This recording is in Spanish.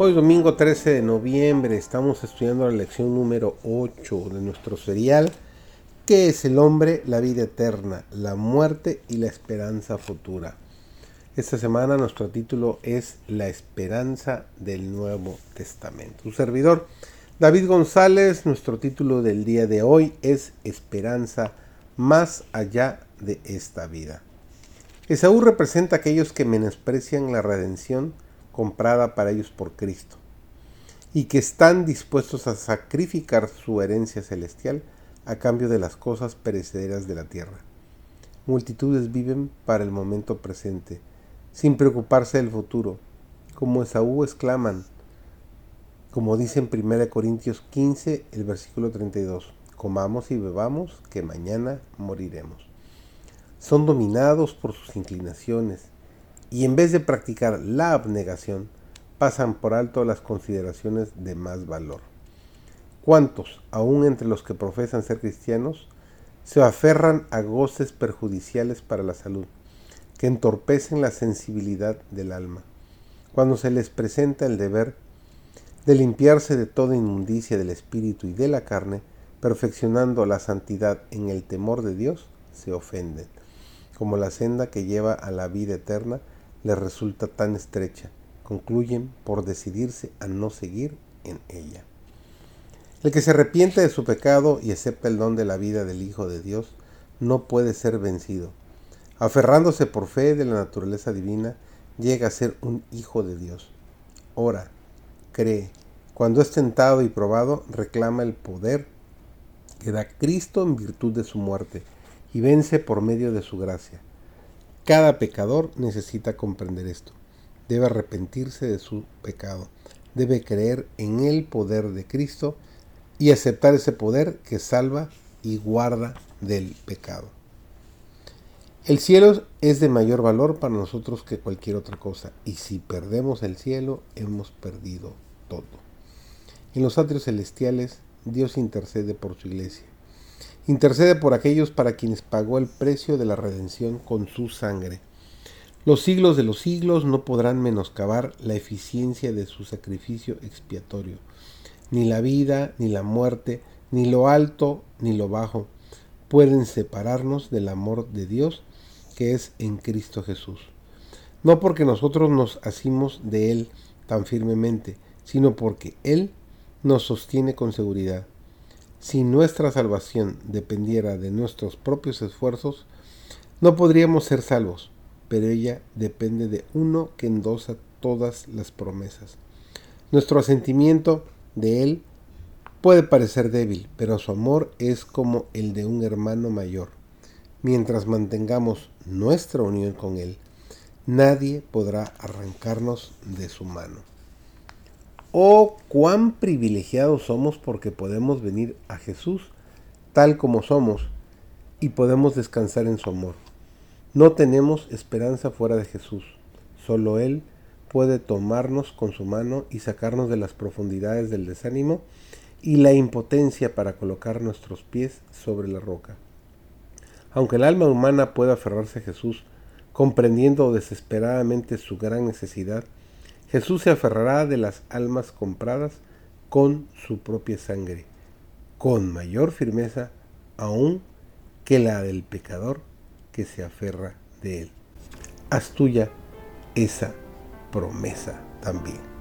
Hoy domingo 13 de noviembre estamos estudiando la lección número 8 de nuestro serial, ¿Qué es el hombre? La vida eterna, la muerte y la esperanza futura. Esta semana nuestro título es La esperanza del Nuevo Testamento. Su servidor, David González, nuestro título del día de hoy es Esperanza más allá de esta vida. Esaú representa a aquellos que menosprecian la redención, comprada para ellos por Cristo, y que están dispuestos a sacrificar su herencia celestial a cambio de las cosas perecederas de la tierra. Multitudes viven para el momento presente, sin preocuparse del futuro, como Esaú exclaman, como dice en 1 Corintios 15, el versículo 32, comamos y bebamos, que mañana moriremos. Son dominados por sus inclinaciones, y en vez de practicar la abnegación, pasan por alto las consideraciones de más valor. ¿Cuántos, aun entre los que profesan ser cristianos, se aferran a goces perjudiciales para la salud, que entorpecen la sensibilidad del alma, cuando se les presenta el deber de limpiarse de toda inmundicia del espíritu y de la carne, perfeccionando la santidad en el temor de Dios, se ofenden, como la senda que lleva a la vida eterna les resulta tan estrecha, concluyen por decidirse a no seguir en ella. El que se arrepiente de su pecado y acepta el don de la vida del Hijo de Dios no puede ser vencido. Aferrándose por fe de la naturaleza divina, llega a ser un hijo de Dios. Ora, cree. Cuando es tentado y probado, reclama el poder que da Cristo en virtud de su muerte y vence por medio de su gracia. Cada pecador necesita comprender esto. Debe arrepentirse de su pecado. Debe creer en el poder de Cristo y aceptar ese poder que salva y guarda del pecado. El cielo es de mayor valor para nosotros que cualquier otra cosa, y si perdemos el cielo, hemos perdido todo. En los atrios celestiales, Dios intercede por su iglesia. Intercede por aquellos para quienes pagó el precio de la redención con su sangre. Los siglos de los siglos no podrán menoscabar la eficiencia de su sacrificio expiatorio. Ni la vida, ni la muerte, ni lo alto, ni lo bajo pueden separarnos del amor de Dios que es en Cristo Jesús. No porque nosotros nos asimos de Él tan firmemente, sino porque Él nos sostiene con seguridad. Si nuestra salvación dependiera de nuestros propios esfuerzos, no podríamos ser salvos, pero ella depende de uno que endosa todas las promesas. Nuestro asentimiento de Él puede parecer débil, pero su amor es como el de un hermano mayor. Mientras mantengamos nuestra unión con Él, nadie podrá arrancarnos de su mano. Oh, cuán privilegiados somos porque podemos venir a Jesús tal como somos y podemos descansar en su amor. No tenemos esperanza fuera de Jesús. Solo Él puede tomarnos con su mano y sacarnos de las profundidades del desánimo y la impotencia para colocar nuestros pies sobre la roca. Aunque el alma humana pueda aferrarse a Jesús, comprendiendo desesperadamente su gran necesidad, Jesús se aferrará de las almas compradas con su propia sangre, con mayor firmeza aún que la del pecador que se aferra de él. Haz tuya esa promesa también.